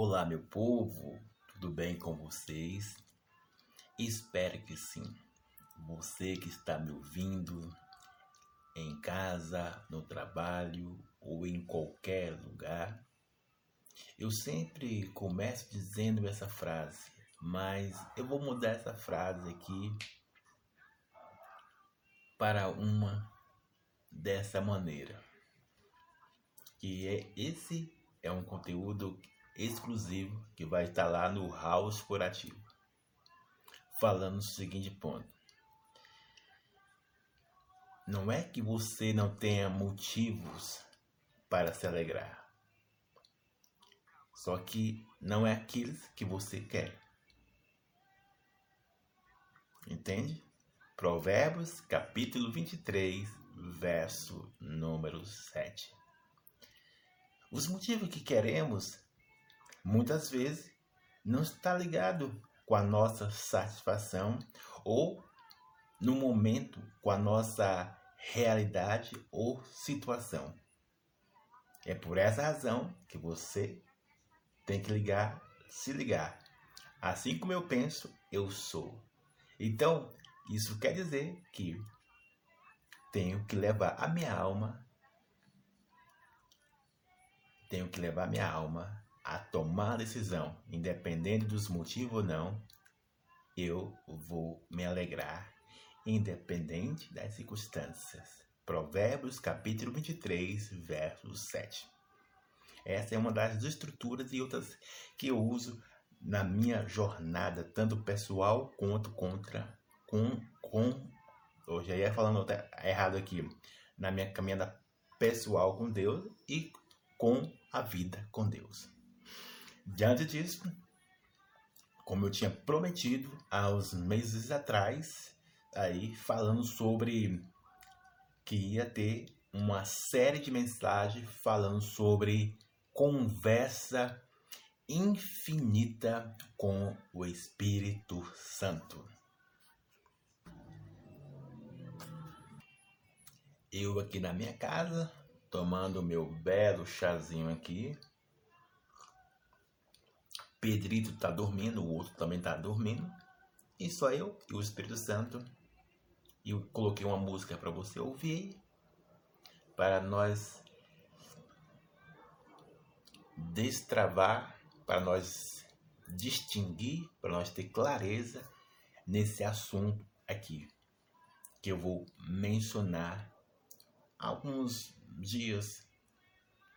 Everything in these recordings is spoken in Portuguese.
Olá, meu povo, tudo bem com vocês? Espero que sim. Você que está me ouvindo em casa, no trabalho ou em qualquer lugar, eu sempre começo dizendo essa frase, mas eu vou mudar essa frase aqui para uma dessa maneira. Que é esse é um conteúdo exclusivo que vai estar lá no House Corativo. Falando o seguinte ponto. Não é que você não tenha motivos para se alegrar. Só que não é aquilo que você quer. Entende? Provérbios capítulo 23, verso número 7. Os motivos que queremos muitas vezes não está ligado com a nossa satisfação ou no momento com a nossa realidade ou situação. É por essa razão que você tem que ligar, se ligar. Assim como eu penso, eu sou. Então, isso quer dizer que tenho que levar a minha alma, tenho que levar minha alma a tomar a decisão, independente dos motivos ou não, eu vou me alegrar, independente das circunstâncias. Provérbios capítulo 23, verso 7. Essa é uma das estruturas e outras que eu uso na minha jornada, tanto pessoal quanto contra com com já ia falando errado aqui, na minha caminhada pessoal com Deus e com a vida com Deus. Diante disso, como eu tinha prometido há uns meses atrás, aí falando sobre que ia ter uma série de mensagens falando sobre conversa infinita com o Espírito Santo. Eu aqui na minha casa, tomando meu belo chazinho aqui, Pedrito está dormindo, o outro também está dormindo. E só eu e o Espírito Santo. Eu coloquei uma música para você ouvir. Para nós destravar, para nós distinguir, para nós ter clareza nesse assunto aqui. Que eu vou mencionar alguns dias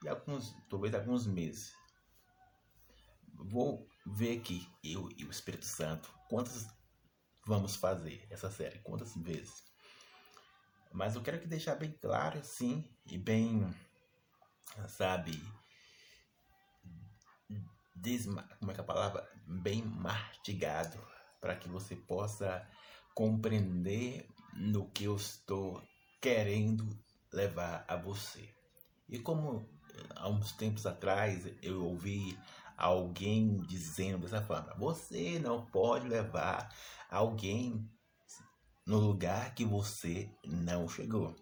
e alguns, talvez alguns meses vou ver aqui, eu e o Espírito Santo, quantas vamos fazer essa série, quantas vezes. Mas eu quero que deixar bem claro, assim, e bem, sabe, desma, como é que é a palavra? Bem mastigado, para que você possa compreender no que eu estou querendo levar a você. E como há uns tempos atrás eu ouvi alguém dizendo dessa forma: você não pode levar alguém no lugar que você não chegou.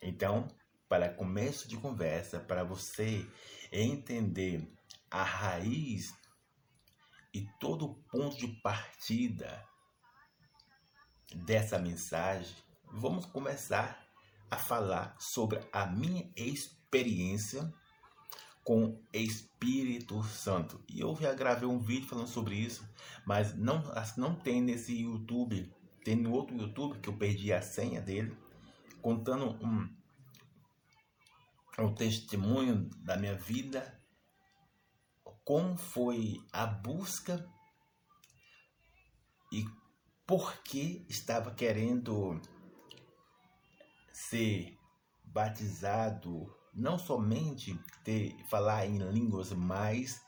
Então, para começo de conversa, para você entender a raiz e todo o ponto de partida dessa mensagem, vamos começar a falar sobre a minha experiência com Espírito Santo. E eu já gravei um vídeo falando sobre isso, mas não, não tem nesse YouTube, tem no outro YouTube que eu perdi a senha dele, contando um, um testemunho da minha vida, como foi a busca e por que estava querendo ser batizado não somente ter, falar em línguas, mas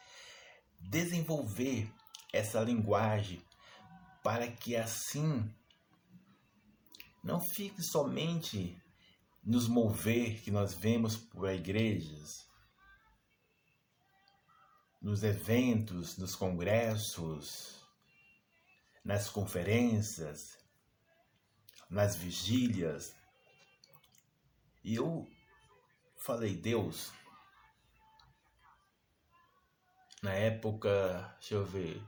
desenvolver essa linguagem para que assim não fique somente nos mover que nós vemos por igrejas, nos eventos, nos congressos, nas conferências, nas vigílias. E eu falei, Deus, na época, deixa eu ver,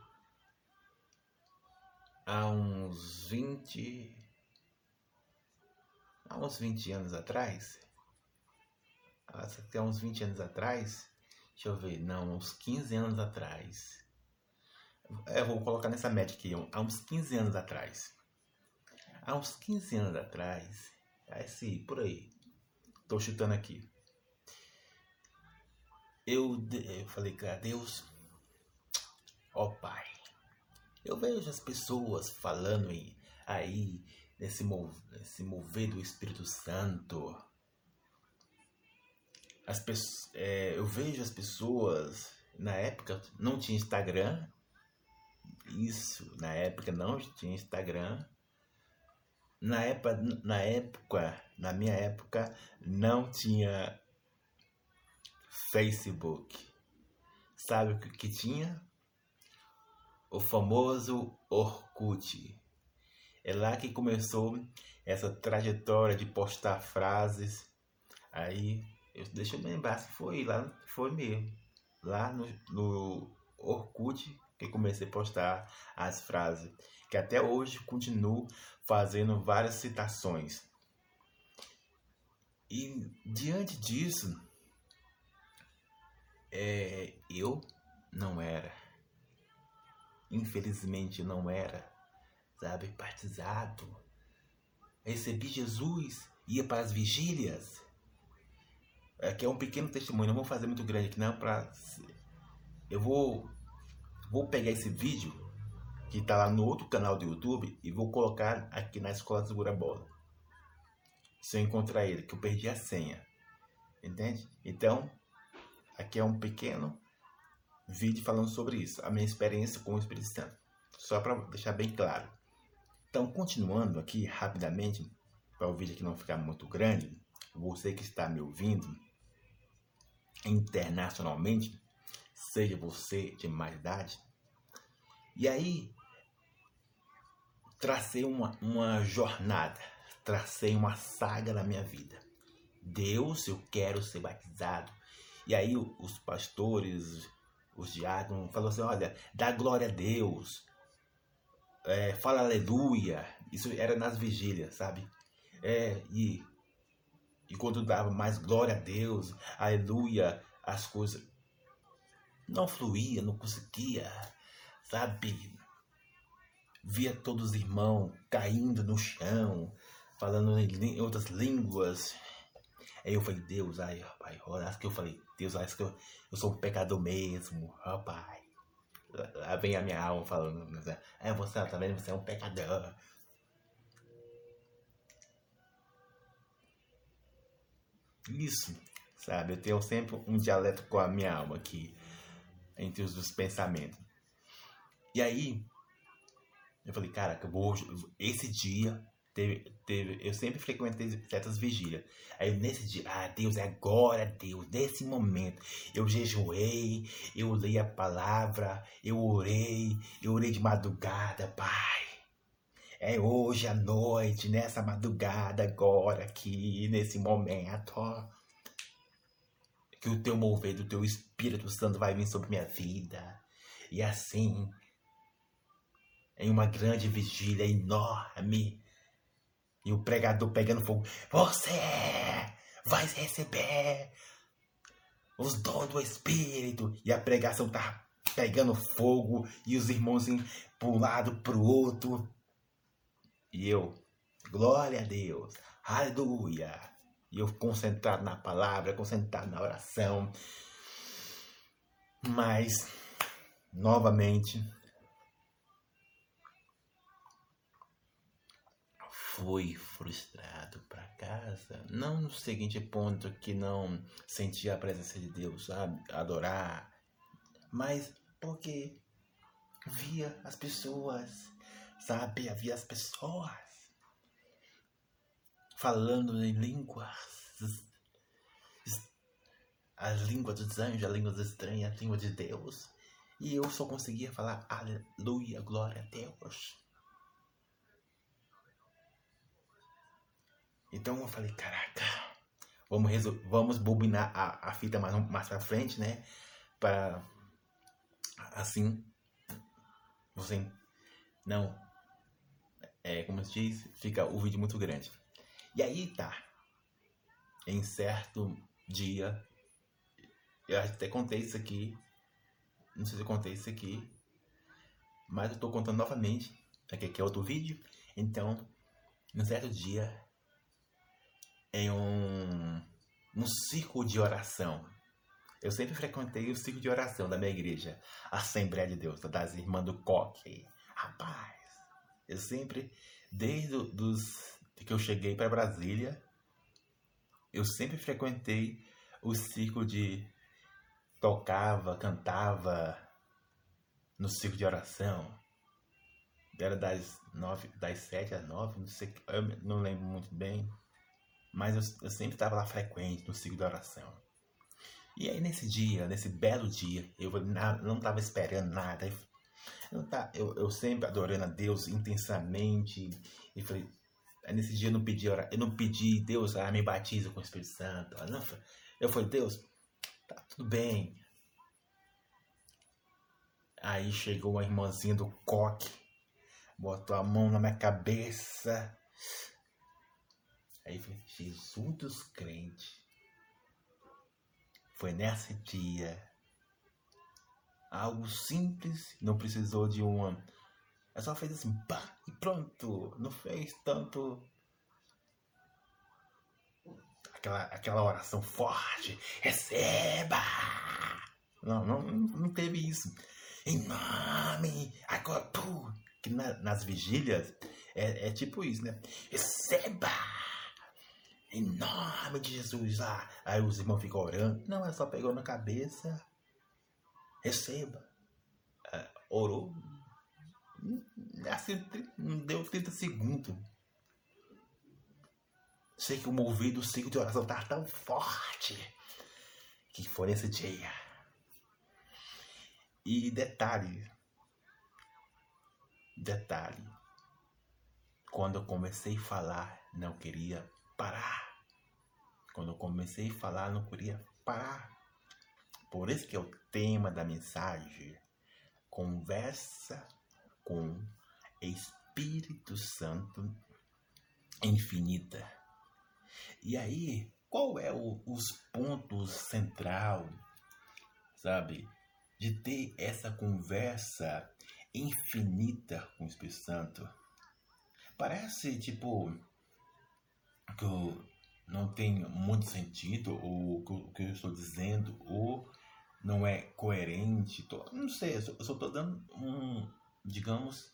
há uns 20, há uns 20 anos atrás, há uns 20 anos atrás, deixa eu ver, não, uns 15 anos atrás, é, vou colocar nessa média aqui, há uns 15 anos atrás, há uns 15 anos atrás, é sim, por aí, tô chutando aqui, eu, eu falei, cara, Deus, ó Pai, eu vejo as pessoas falando aí, nesse, nesse mover do Espírito Santo. As é, eu vejo as pessoas, na época não tinha Instagram, isso, na época não tinha Instagram. Na época, na época, na minha época, não tinha Facebook. Sabe o que, tinha? O famoso Orkut. É lá que começou essa trajetória de postar frases. Aí, eu, deixa eu lembrar se foi lá, foi mesmo. Lá no, no Orkut que comecei a postar as frases. Que até hoje continuo fazendo várias citações. E diante disso, é, eu não era. Infelizmente não era, sabe, batizado. Recebi Jesus, ia para as vigílias. Aqui é um pequeno testemunho, não vou fazer muito grande aqui não para eu vou vou pegar esse vídeo que está lá no outro canal do YouTube e vou colocar aqui na escola segura bola. Se eu encontrar ele, que eu perdi a senha. Entende? Então, Aqui é um pequeno vídeo falando sobre isso, a minha experiência com o Espírito Santo. Só para deixar bem claro. Então, continuando aqui rapidamente, para o vídeo aqui não ficar muito grande, você que está me ouvindo internacionalmente, seja você de mais idade, e aí tracei uma, uma jornada, tracei uma saga na minha vida. Deus, eu quero ser batizado e aí os pastores, os diáconos, falaram assim: olha, dá glória a Deus, é, fala aleluia. Isso era nas vigílias, sabe? É, e, e quando dava mais glória a Deus, aleluia, as coisas não fluía, não conseguia, sabe? Via todos os irmãos caindo no chão, falando em outras línguas, Aí eu falei, Deus, ai, rapaz, acho que eu falei, Deus, acho que eu, eu sou um pecador mesmo, rapaz. Lá vem a minha alma falando, né? é você tá vendo, você é um pecador. Isso, sabe? Eu tenho sempre um dialeto com a minha alma aqui, entre os, os pensamentos. E aí, eu falei, cara, vou, esse dia Teve, teve, eu sempre frequentei certas vigílias. Aí nesse dia, ah, Deus, é agora, Deus, nesse momento. Eu jejuei, eu li a palavra, eu orei, eu orei de madrugada, Pai. É hoje à noite, nessa madrugada, agora, aqui, nesse momento, ó, que o teu mover do teu Espírito Santo vai vir sobre minha vida. E assim, em uma grande vigília enorme, e o pregador pegando fogo. Você vai receber os dons do Espírito. E a pregação tá pegando fogo. E os irmãos indo para um lado para o outro. E eu, glória a Deus, aleluia. E eu concentrado na palavra, concentrado na oração. Mas, novamente, fui frustrado para casa, não no seguinte ponto que não sentia a presença de Deus, sabe? Adorar, mas porque via as pessoas, sabe? Havia as pessoas falando em línguas, as línguas dos anjos, as línguas estranhas, a língua de Deus, e eu só conseguia falar aleluia, glória a Deus. Então eu falei, caraca, vamos, vamos bobinar a, a fita mais, mais pra frente, né? Para Assim, você não, é, como se diz, fica o vídeo muito grande. E aí tá, em certo dia, eu até contei isso aqui, não sei se eu contei isso aqui, mas eu tô contando novamente, aqui, é outro vídeo, então, num certo dia, em um, um círculo de oração, eu sempre frequentei o ciclo de oração da minha igreja, Assembleia de Deus, das irmãs do Coque. Rapaz, eu sempre, desde os, que eu cheguei para Brasília, eu sempre frequentei o ciclo de tocava, cantava no ciclo de oração. Era das nove, das sete às nove, não sei, eu não lembro muito bem, mas eu, eu sempre estava lá frequente no ciclo de oração. E aí nesse dia, nesse belo dia, eu não estava esperando nada. Eu, eu, eu sempre adorando a Deus intensamente. E falei, nesse dia eu não pedi, eu não pedi, Deus, ah, me batiza com o Espírito Santo. Eu falei, Deus, tá tudo bem. Aí chegou uma irmãzinha do coque, botou a mão na minha cabeça. Aí falei, Jesus dos crentes. Foi nesse dia. Algo simples, não precisou de uma. Ela só fez assim, pá, e pronto. Não fez tanto. Aquela, aquela oração forte. Receba! Não, não, não teve isso. Em nome. Agora, pô, que na, nas vigílias é, é tipo isso, né? Receba! Em nome de Jesus. Ah, aí os irmãos ficam orando. Não, é só pegou na cabeça. Receba. É, orou. Assim, não deu 30 segundos. Sei que o movido, o ciclo de oração estava tão forte que foi nesse dia. E detalhe, detalhe, quando eu comecei a falar, não queria parar. Quando eu comecei a falar, não queria parar. Por isso que é o tema da mensagem. Conversa com Espírito Santo infinita. E aí, qual é o, os pontos central, sabe, de ter essa conversa infinita com o Espírito Santo? Parece tipo que o não tem muito sentido, ou o que eu estou dizendo, ou não é coerente. Tô, não sei, eu só, estou dando um, digamos,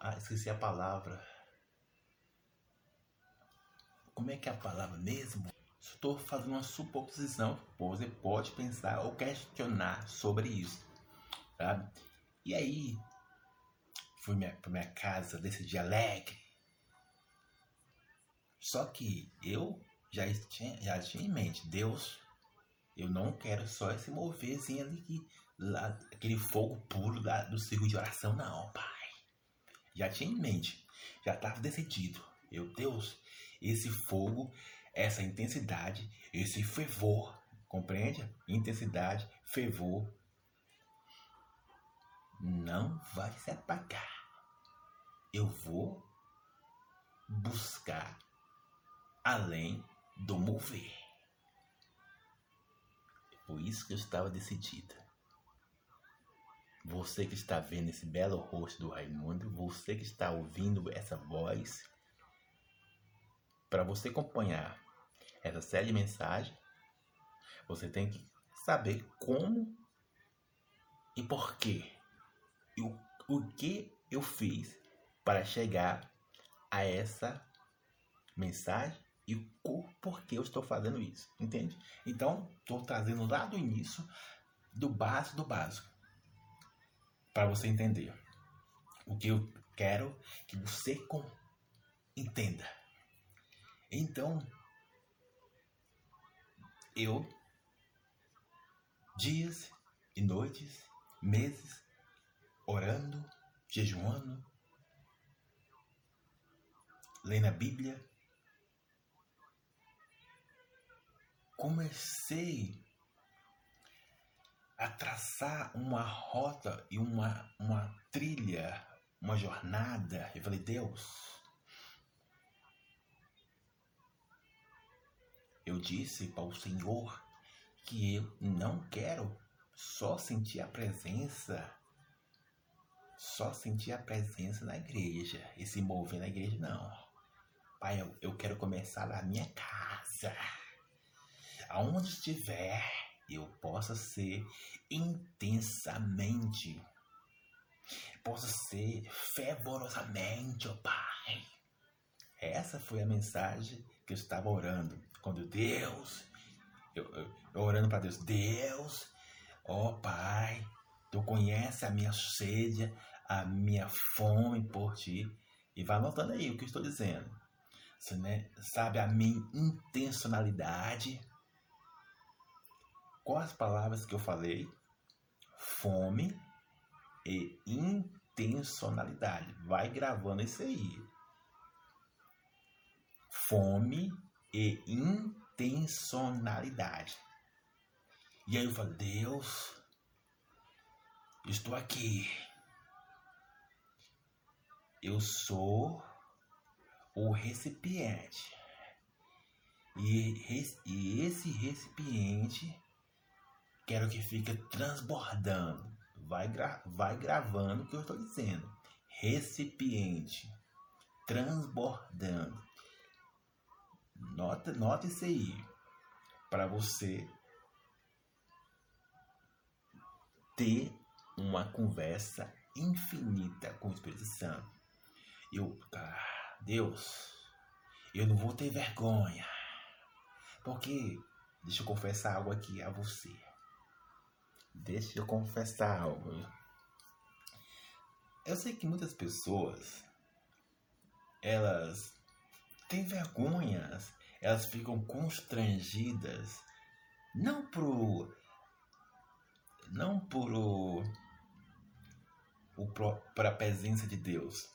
ah, esqueci a palavra. Como é que é a palavra mesmo? Estou fazendo uma suposição, você pode pensar ou questionar sobre isso, sabe? E aí, fui para minha casa desse alegre, só que eu já tinha, já tinha em mente, Deus, eu não quero só esse moverzinho ali, lá, aquele fogo puro da, do círculo de oração, não, Pai. Já tinha em mente, já estava decidido. Eu, Deus, esse fogo, essa intensidade, esse fervor, compreende? Intensidade, fervor, não vai se apagar. Eu vou buscar além do mover. Por isso que eu estava decidida. Você que está vendo esse belo rosto do Raimundo, você que está ouvindo essa voz, para você acompanhar essa série de mensagens, você tem que saber como e por quê. E o, o que eu fiz para chegar a essa mensagem e o porquê eu estou fazendo isso, entende? Então, estou trazendo lá do início, do básico do básico, para você entender o que eu quero que você entenda. Então, eu, dias e noites, meses, orando, jejuando, lendo a Bíblia, comecei a traçar uma rota e uma, uma trilha, uma jornada. Eu falei, Deus, eu disse para o Senhor que eu não quero só sentir a presença, só sentir a presença na igreja e se mover na igreja, não. Pai, eu, eu quero começar na minha casa. Aonde estiver, eu possa ser intensamente, possa ser fervorosamente, ó Pai. Essa foi a mensagem que eu estava orando. Quando Deus, eu, eu, eu orando para Deus, Deus, ó Pai, Tu conhece a minha sede, a minha fome por Ti. E vai anotando aí o que eu estou dizendo. Você né, sabe a minha intencionalidade. Quais as palavras que eu falei? Fome e intencionalidade. Vai gravando isso aí. Fome e intencionalidade. E aí eu falo, Deus, estou aqui. Eu sou o recipiente. E, e esse recipiente quero que fique transbordando. Vai, gra vai gravando o que eu estou dizendo. Recipiente transbordando. Nota, nota isso aí. Para você ter uma conversa infinita com o Espírito Santo. Eu, ah, Deus, eu não vou ter vergonha. Porque, deixa eu confessar algo aqui a você. Deixa eu confessar algo. Eu sei que muitas pessoas elas têm vergonhas, elas ficam constrangidas, não por não por o, o para a presença de Deus,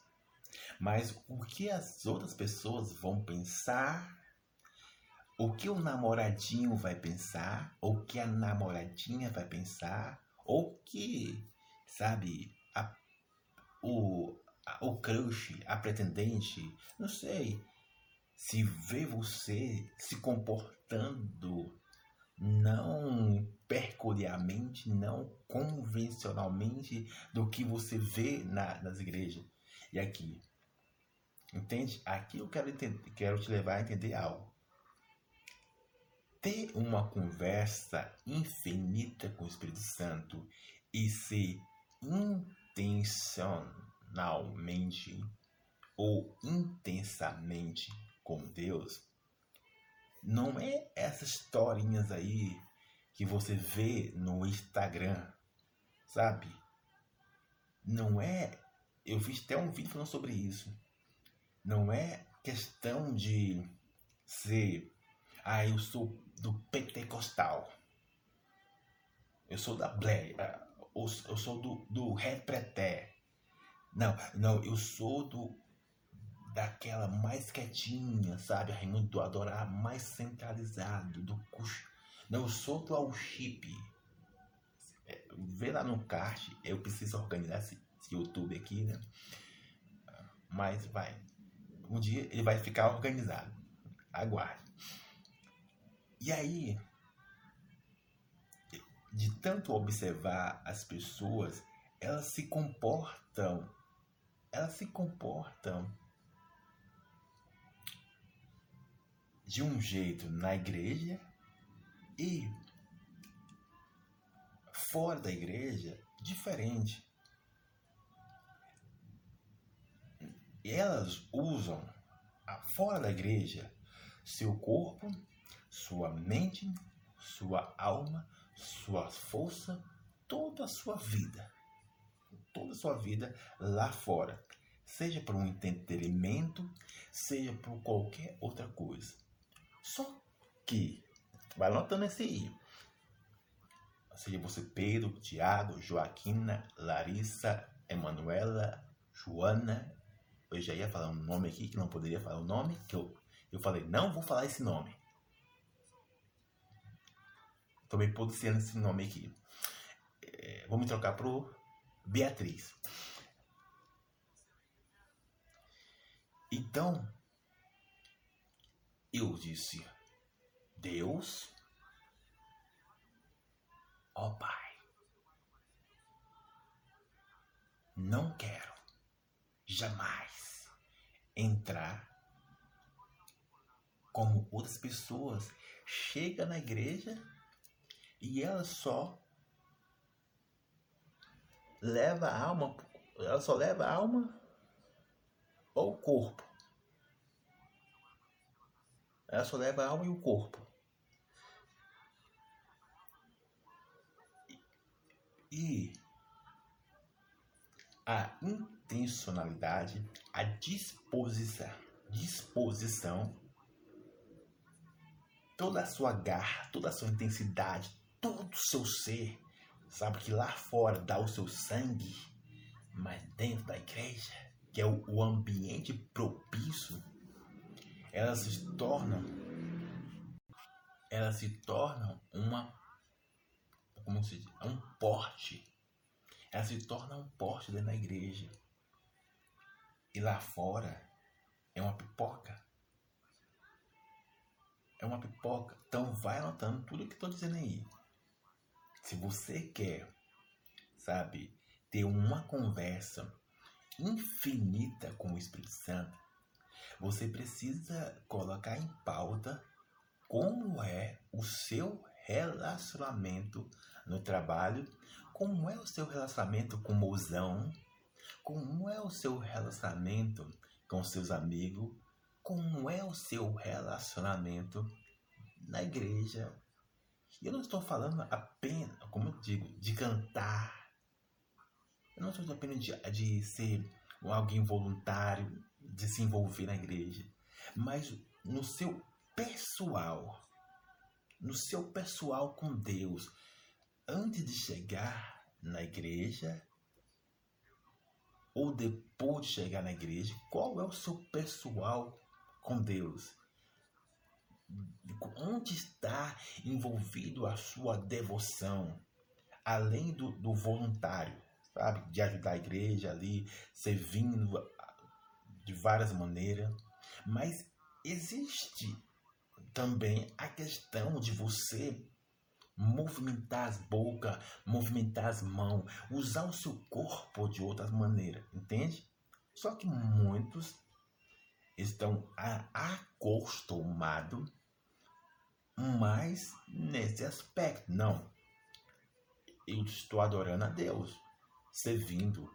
mas o que as outras pessoas vão pensar, o que o namoradinho vai pensar, o que a namoradinha vai pensar, ou que, sabe, a, o, o crush, a pretendente, não sei, se vê você se comportando não peculiarmente, não convencionalmente do que você vê na, nas igrejas. E aqui, entende? Aqui eu quero, entender, quero te levar a entender algo. Ter uma conversa infinita com o Espírito Santo e ser intencional intencionalmente ou intensamente com Deus, não é essas historinhas aí que você vê no Instagram, sabe? Não é. Eu fiz até um vídeo falando sobre isso. Não é questão de ser. Ah, eu sou do pentecostal. Eu sou da Blair. Eu sou do, do Repreté. Não, não, eu sou do daquela mais quietinha, sabe? Raimundo do adorar mais centralizado, do. Não, eu sou do all chip. É, vê lá no card, eu preciso organizar esse, esse YouTube aqui, né? Mas vai. Um dia ele vai ficar organizado. Aguarde. E aí, de tanto observar as pessoas, elas se comportam elas se comportam de um jeito na igreja e fora da igreja diferente. Elas usam fora da igreja seu corpo, sua mente, sua alma, sua força, toda a sua vida toda a sua vida lá fora, seja por um entretenimento, seja por qualquer outra coisa. Só que, vai notando esse aí, seja você Pedro, Tiago, Joaquina, Larissa, Emanuela, Joana, eu já ia falar um nome aqui que não poderia falar o nome, que eu, eu falei, não vou falar esse nome. Tomei posicionando esse nome aqui. é, me trocar pro Beatriz. Então, eu disse, Deus, ó Pai, não quero jamais entrar como outras pessoas chega na igreja e ela só leva a alma, ela só leva a alma ou o corpo. Ela só leva a alma e o corpo. E a intencionalidade, a disposição, disposição, toda a sua garra, toda a sua intensidade, todo o seu ser, sabe que lá fora dá o seu sangue, mas dentro da igreja, que é o, ambiente propício, elas se tornam elas se tornam uma como se diz, um porte. Elas se tornam um porte dentro da igreja. E lá fora é uma pipoca. É uma pipoca. Então vai anotando tudo que estou dizendo aí. Se você quer, sabe, ter uma conversa infinita com o Espírito Santo, você precisa colocar em pauta como é o seu relacionamento no trabalho, como é o seu relacionamento com o mozão, como é o seu relacionamento com seus amigos, como é o seu relacionamento na igreja. Eu não estou falando apenas, como eu digo, de cantar. Eu não estou apenas de, de ser alguém voluntário, de se envolver na igreja, mas no seu pessoal, no seu pessoal com Deus, antes de chegar na igreja ou depois de chegar na igreja, qual é o seu pessoal com Deus? Onde está envolvido a sua devoção, além do, do voluntário, sabe? De ajudar a igreja ali, servindo de várias maneiras. Mas existe também a questão de você movimentar as bocas, movimentar as mãos, usar o seu corpo de outras maneiras, entende? Só que muitos estão acostumados mais nesse aspecto. Não, eu estou adorando a Deus, servindo,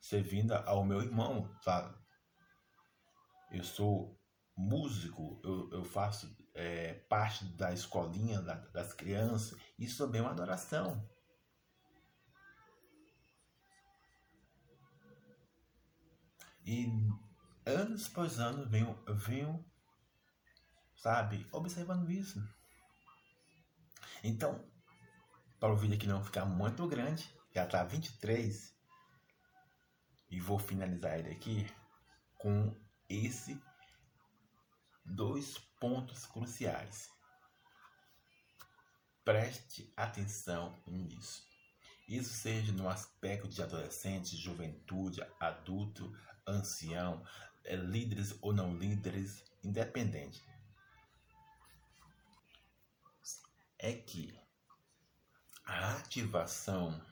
servindo ao meu irmão, sabe? Eu sou músico, eu, eu faço é, parte da escolinha da, das crianças, isso também é uma adoração. E anos após anos venho, venho, sabe, observando isso. Então, para o vídeo aqui não ficar muito grande, já está 23, e vou finalizar ele aqui com esse dois pontos cruciais. Preste atenção nisso. Isso seja no aspecto de adolescente, juventude, adulto, ancião, é, líderes ou não líderes, independente. É que a ativação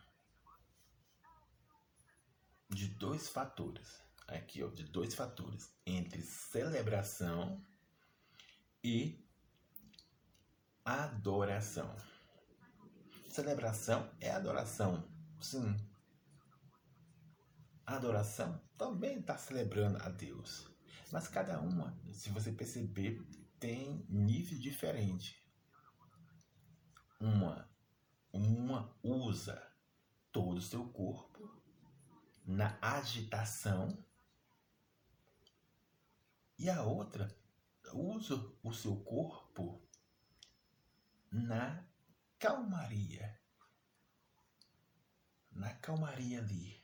de dois fatores, aqui ó, de dois fatores, entre celebração e adoração. Celebração é adoração, sim. Adoração também está celebrando a Deus. Mas cada uma, se você perceber, tem nível diferente. Uma, uma usa todo o seu corpo na agitação e a outra usa o seu corpo na calmaria. Na calmaria ali.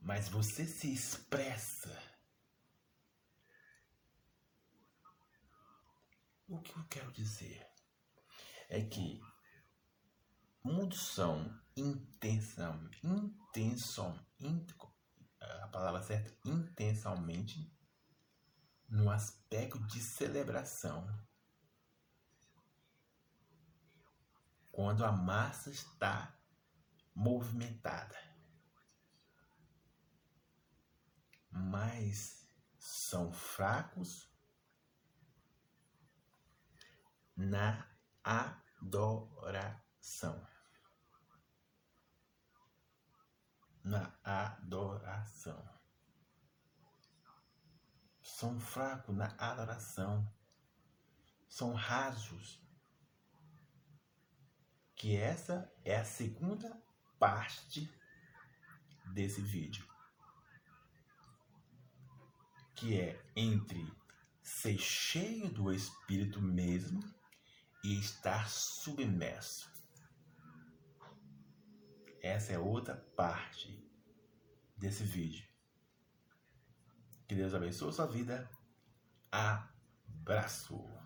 Mas você se expressa. O que eu quero dizer é que muitos são intensa, intenção, a palavra certa, intencionalmente no aspecto de celebração. Quando a massa está movimentada. Mas são fracos na adoração. Na adoração. São fracos na adoração. São rasos. Que essa é a segunda parte desse vídeo. Que é entre ser cheio do Espírito mesmo e estar submerso. Essa é outra parte desse vídeo. Que Deus abençoe sua vida. Abraço.